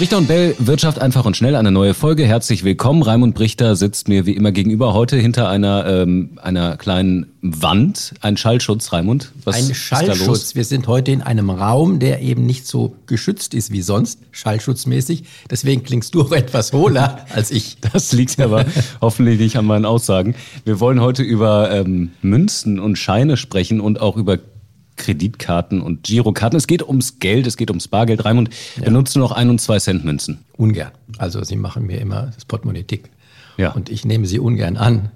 Richter und Bell, Wirtschaft einfach und schnell, eine neue Folge. Herzlich willkommen. Raimund Brichter sitzt mir wie immer gegenüber heute hinter einer, ähm, einer kleinen Wand. Ein Schallschutz, Raimund. Was Ein Schallschutz. Wir sind heute in einem Raum, der eben nicht so geschützt ist wie sonst, schallschutzmäßig. Deswegen klingst du auch etwas hohler als ich. Das liegt aber hoffentlich nicht an meinen Aussagen. Wir wollen heute über ähm, Münzen und Scheine sprechen und auch über Kreditkarten und Girokarten. Es geht ums Geld, es geht ums Bargeld. Raimund, ja. benutzt du noch ein und zwei Cent Münzen? Ungern. Also sie machen mir immer das Portemonnaie dick. Ja. Und ich nehme sie ungern an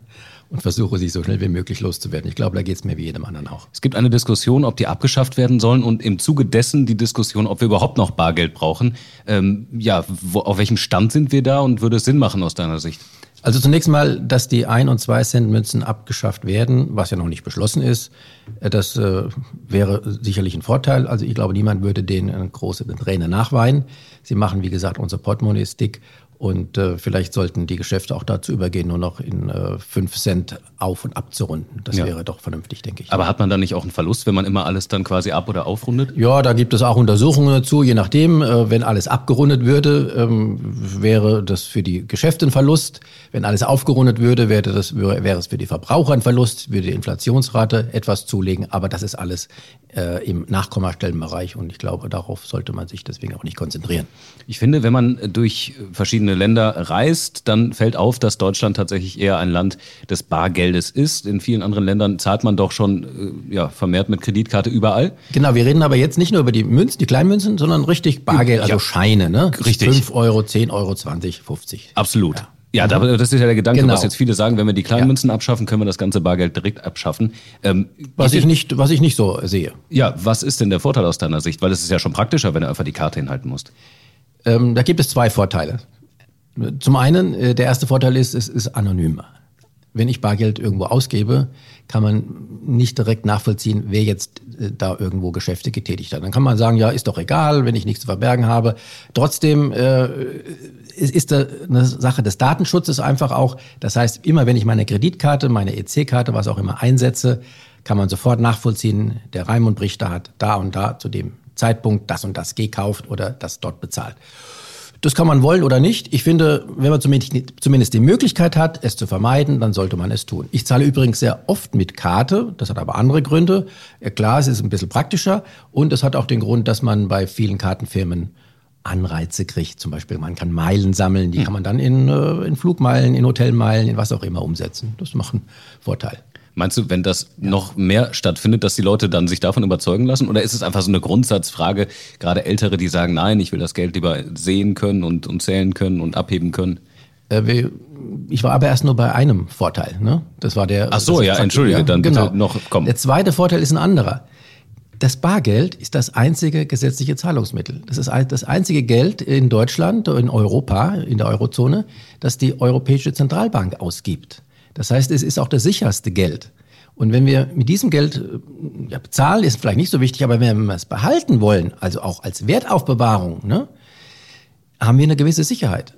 und versuche sie so schnell wie möglich loszuwerden. Ich glaube, da geht es mir wie jedem anderen auch. Es gibt eine Diskussion, ob die abgeschafft werden sollen und im Zuge dessen die Diskussion, ob wir überhaupt noch Bargeld brauchen. Ähm, ja, wo, auf welchem Stand sind wir da und würde es Sinn machen aus deiner Sicht? Also zunächst mal, dass die 1- und 2-Cent-Münzen abgeschafft werden, was ja noch nicht beschlossen ist, äh, das äh, wäre sicherlich ein Vorteil. Also ich glaube, niemand würde denen eine große Träne nachweinen. Sie machen, wie gesagt, unser Portemonnaie ist dick und äh, vielleicht sollten die Geschäfte auch dazu übergehen, nur noch in äh, 5 Cent auf- und abzurunden. Das ja. wäre doch vernünftig, denke ich. Aber hat man dann nicht auch einen Verlust, wenn man immer alles dann quasi ab- oder aufrundet? Ja, da gibt es auch Untersuchungen dazu. Je nachdem, äh, wenn alles abgerundet würde, ähm, wäre das für die Geschäfte ein Verlust. Wenn alles aufgerundet würde, wäre, das, wäre es für die Verbraucher ein Verlust, würde die Inflationsrate etwas zulegen. Aber das ist alles äh, im Nachkommastellenbereich und ich glaube, darauf sollte man sich deswegen auch nicht konzentrieren. Ich finde, wenn man durch verschiedene Länder reist, dann fällt auf, dass Deutschland tatsächlich eher ein Land des Bargeldes ist. In vielen anderen Ländern zahlt man doch schon äh, ja, vermehrt mit Kreditkarte überall. Genau, wir reden aber jetzt nicht nur über die Münzen, die Kleinmünzen, sondern richtig Bargeld, also ja. Scheine, ne? Richtig. 5 Euro, 10 Euro, 20, 50. Absolut. Ja. Ja, das ist ja der Gedanke, genau. was jetzt viele sagen, wenn wir die kleinen Münzen abschaffen, können wir das ganze Bargeld direkt abschaffen. Ähm, was, ich nicht, was ich nicht so sehe. Ja, was ist denn der Vorteil aus deiner Sicht? Weil es ist ja schon praktischer, wenn du einfach die Karte hinhalten musst. Ähm, da gibt es zwei Vorteile. Zum einen, äh, der erste Vorteil ist, es ist anonymer. Wenn ich Bargeld irgendwo ausgebe, kann man nicht direkt nachvollziehen, wer jetzt äh, da irgendwo Geschäfte getätigt hat. Dann kann man sagen, ja, ist doch egal, wenn ich nichts zu verbergen habe. Trotzdem äh, ist da eine Sache des Datenschutzes einfach auch. Das heißt, immer wenn ich meine Kreditkarte, meine EC-Karte, was auch immer einsetze, kann man sofort nachvollziehen, der Raimund Brichter hat da und da zu dem Zeitpunkt das und das gekauft oder das dort bezahlt. Das kann man wollen oder nicht. Ich finde, wenn man zumindest die Möglichkeit hat, es zu vermeiden, dann sollte man es tun. Ich zahle übrigens sehr oft mit Karte. Das hat aber andere Gründe. Klar, es ist ein bisschen praktischer und es hat auch den Grund, dass man bei vielen Kartenfirmen Anreize kriegt. Zum Beispiel, man kann Meilen sammeln, die hm. kann man dann in, äh, in Flugmeilen, in Hotelmeilen, in was auch immer umsetzen. Das macht einen Vorteil. Meinst du, wenn das ja. noch mehr stattfindet, dass die Leute dann sich davon überzeugen lassen? Oder ist es einfach so eine Grundsatzfrage, gerade Ältere, die sagen, nein, ich will das Geld lieber sehen können und, und zählen können und abheben können? Äh, ich war aber erst nur bei einem Vorteil. Ne? Das war der. Ach so, ja, entschuldige, dann genau. bitte noch komm. Der zweite Vorteil ist ein anderer. Das Bargeld ist das einzige gesetzliche Zahlungsmittel. Das ist das einzige Geld in Deutschland, in Europa, in der Eurozone, das die Europäische Zentralbank ausgibt. Das heißt, es ist auch das sicherste Geld. Und wenn wir mit diesem Geld ja, bezahlen, ist vielleicht nicht so wichtig, aber wenn wir es behalten wollen, also auch als Wertaufbewahrung, ne, haben wir eine gewisse Sicherheit.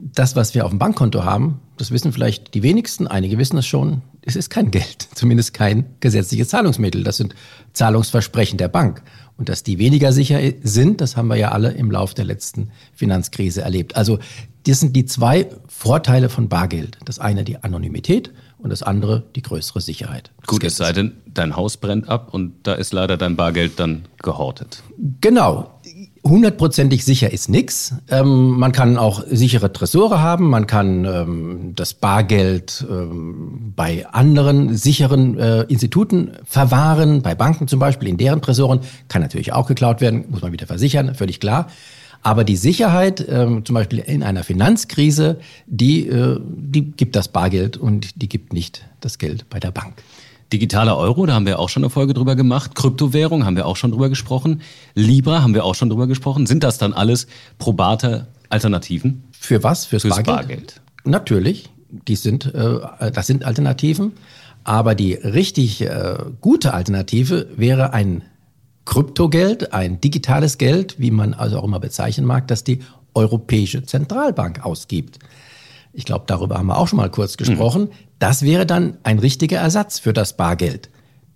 Das, was wir auf dem Bankkonto haben, das wissen vielleicht die wenigsten, einige wissen es schon, es ist kein Geld, zumindest kein gesetzliches Zahlungsmittel. Das sind Zahlungsversprechen der Bank. Und dass die weniger sicher sind, das haben wir ja alle im Lauf der letzten Finanzkrise erlebt. Also das sind die zwei Vorteile von Bargeld. Das eine die Anonymität und das andere die größere Sicherheit. Gut, es sei denn, dein Haus brennt ab und da ist leider dein Bargeld dann gehortet. Genau hundertprozentig sicher ist nichts. Ähm, man kann auch sichere Tresore haben, man kann ähm, das Bargeld ähm, bei anderen sicheren äh, Instituten verwahren, bei Banken zum Beispiel, in deren Tresoren, kann natürlich auch geklaut werden, muss man wieder versichern, völlig klar. Aber die Sicherheit, ähm, zum Beispiel in einer Finanzkrise, die, äh, die gibt das Bargeld und die gibt nicht das Geld bei der Bank. Digitaler Euro, da haben wir auch schon eine Folge drüber gemacht. Kryptowährung haben wir auch schon drüber gesprochen. Libra haben wir auch schon drüber gesprochen. Sind das dann alles probate Alternativen? Für was? Fürs, Fürs Bargeld? Bargeld? Natürlich. Die sind, äh, das sind Alternativen. Aber die richtig äh, gute Alternative wäre ein Kryptogeld, ein digitales Geld, wie man also auch immer bezeichnen mag, das die Europäische Zentralbank ausgibt. ich glaube, darüber haben wir auch schon mal kurz gesprochen, mhm. das wäre dann ein richtiger Ersatz für das Bargeld.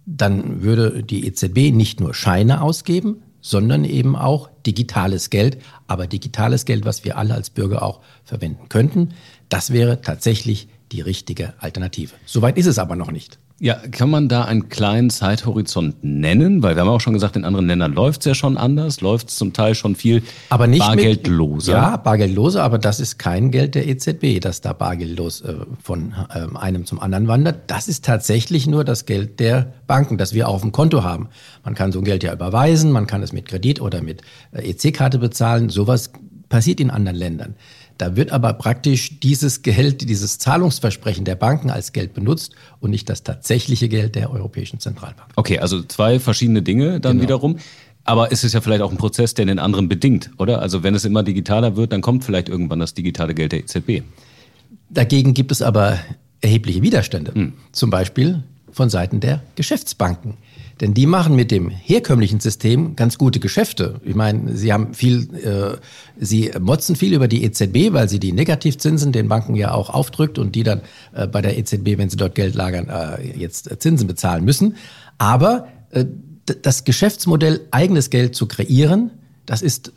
Dann würde die EZB nicht nur Scheine ausgeben, sondern eben auch digitales Geld, aber digitales Geld, was wir alle als Bürger auch verwenden könnten. Das wäre tatsächlich die richtige Alternative. Soweit ist es aber noch nicht. Ja, kann man da einen kleinen Zeithorizont nennen? Weil wir haben auch schon gesagt, in anderen Ländern läuft es ja schon anders, läuft es zum Teil schon viel aber nicht bargeldloser. Mit, ja, bargeldloser, aber das ist kein Geld der EZB, das da bargeldlos äh, von äh, einem zum anderen wandert. Das ist tatsächlich nur das Geld der Banken, das wir auf dem Konto haben. Man kann so ein Geld ja überweisen, man kann es mit Kredit oder mit äh, EC-Karte bezahlen. Sowas passiert in anderen Ländern. Da wird aber praktisch dieses Geld, dieses Zahlungsversprechen der Banken als Geld benutzt und nicht das tatsächliche Geld der Europäischen Zentralbank. Okay, also zwei verschiedene Dinge dann genau. wiederum. Aber ist es ja vielleicht auch ein Prozess, der den anderen bedingt, oder? Also wenn es immer digitaler wird, dann kommt vielleicht irgendwann das digitale Geld der EZB. Dagegen gibt es aber erhebliche Widerstände. Hm. Zum Beispiel von Seiten der Geschäftsbanken. Denn die machen mit dem herkömmlichen System ganz gute Geschäfte. Ich meine, sie haben viel, äh, sie motzen viel über die EZB, weil sie die Negativzinsen den Banken ja auch aufdrückt und die dann äh, bei der EZB, wenn sie dort Geld lagern, äh, jetzt Zinsen bezahlen müssen. Aber äh, das Geschäftsmodell, eigenes Geld zu kreieren, das ist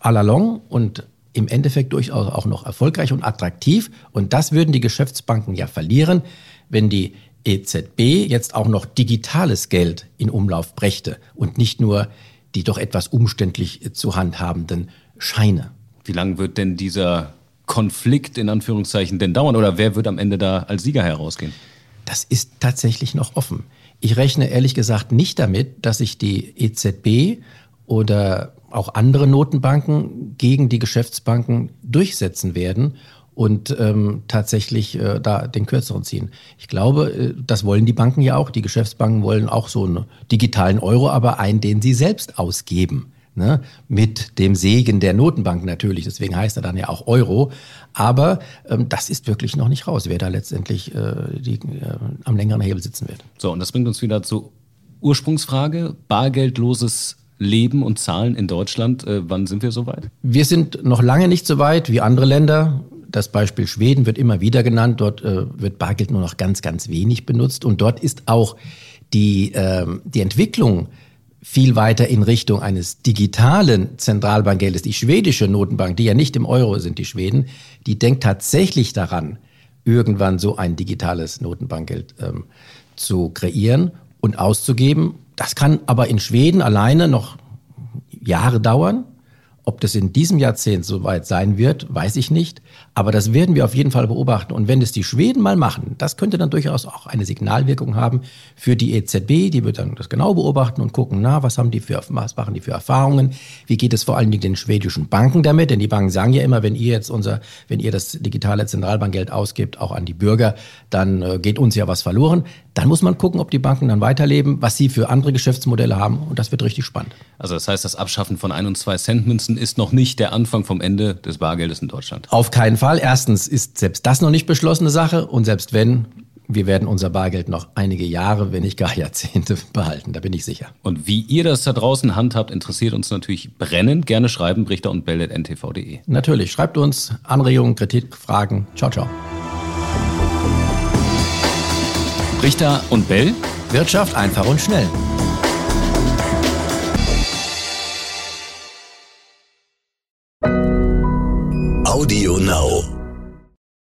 à la long und im Endeffekt durchaus auch noch erfolgreich und attraktiv. Und das würden die Geschäftsbanken ja verlieren, wenn die EZB jetzt auch noch digitales Geld in Umlauf brächte und nicht nur die doch etwas umständlich zu handhabenden Scheine. Wie lange wird denn dieser Konflikt in Anführungszeichen denn dauern oder wer wird am Ende da als Sieger herausgehen? Das ist tatsächlich noch offen. Ich rechne ehrlich gesagt nicht damit, dass sich die EZB oder auch andere Notenbanken gegen die Geschäftsbanken durchsetzen werden und ähm, tatsächlich äh, da den Kürzeren ziehen. Ich glaube, äh, das wollen die Banken ja auch. Die Geschäftsbanken wollen auch so einen digitalen Euro, aber einen, den sie selbst ausgeben. Ne? Mit dem Segen der Notenbank natürlich. Deswegen heißt er dann ja auch Euro. Aber ähm, das ist wirklich noch nicht raus, wer da letztendlich äh, die, äh, am längeren Hebel sitzen wird. So, und das bringt uns wieder zur Ursprungsfrage. Bargeldloses Leben und Zahlen in Deutschland. Äh, wann sind wir soweit? Wir sind noch lange nicht so weit wie andere Länder. Das Beispiel Schweden wird immer wieder genannt. Dort äh, wird Bargeld nur noch ganz, ganz wenig benutzt. Und dort ist auch die, äh, die Entwicklung viel weiter in Richtung eines digitalen Zentralbankgeldes. Die schwedische Notenbank, die ja nicht im Euro sind, die Schweden, die denkt tatsächlich daran, irgendwann so ein digitales Notenbankgeld ähm, zu kreieren und auszugeben. Das kann aber in Schweden alleine noch Jahre dauern. Ob das in diesem Jahrzehnt soweit sein wird, weiß ich nicht. Aber das werden wir auf jeden Fall beobachten. Und wenn es die Schweden mal machen, das könnte dann durchaus auch eine Signalwirkung haben für die EZB. Die wird dann das genau beobachten und gucken, na, was haben die für, was machen die für Erfahrungen? Wie geht es vor allen Dingen den schwedischen Banken damit? Denn die Banken sagen ja immer, wenn ihr jetzt unser, wenn ihr das digitale Zentralbankgeld ausgibt, auch an die Bürger, dann äh, geht uns ja was verloren. Dann muss man gucken, ob die Banken dann weiterleben, was sie für andere Geschäftsmodelle haben. Und das wird richtig spannend. Also das heißt, das Abschaffen von ein und zwei Cent Münzen ist noch nicht der Anfang vom Ende des Bargeldes in Deutschland. Auf keinen Fall. Erstens ist selbst das noch nicht beschlossene Sache und selbst wenn, wir werden unser Bargeld noch einige Jahre, wenn nicht gar Jahrzehnte behalten, da bin ich sicher. Und wie ihr das da draußen handhabt, interessiert uns natürlich brennend. Gerne schreiben, brichter und bell.ntv.de. Natürlich, schreibt uns Anregungen, Kritik, Fragen. Ciao, ciao. Richter und Bell. Wirtschaft einfach und schnell. Audio Now.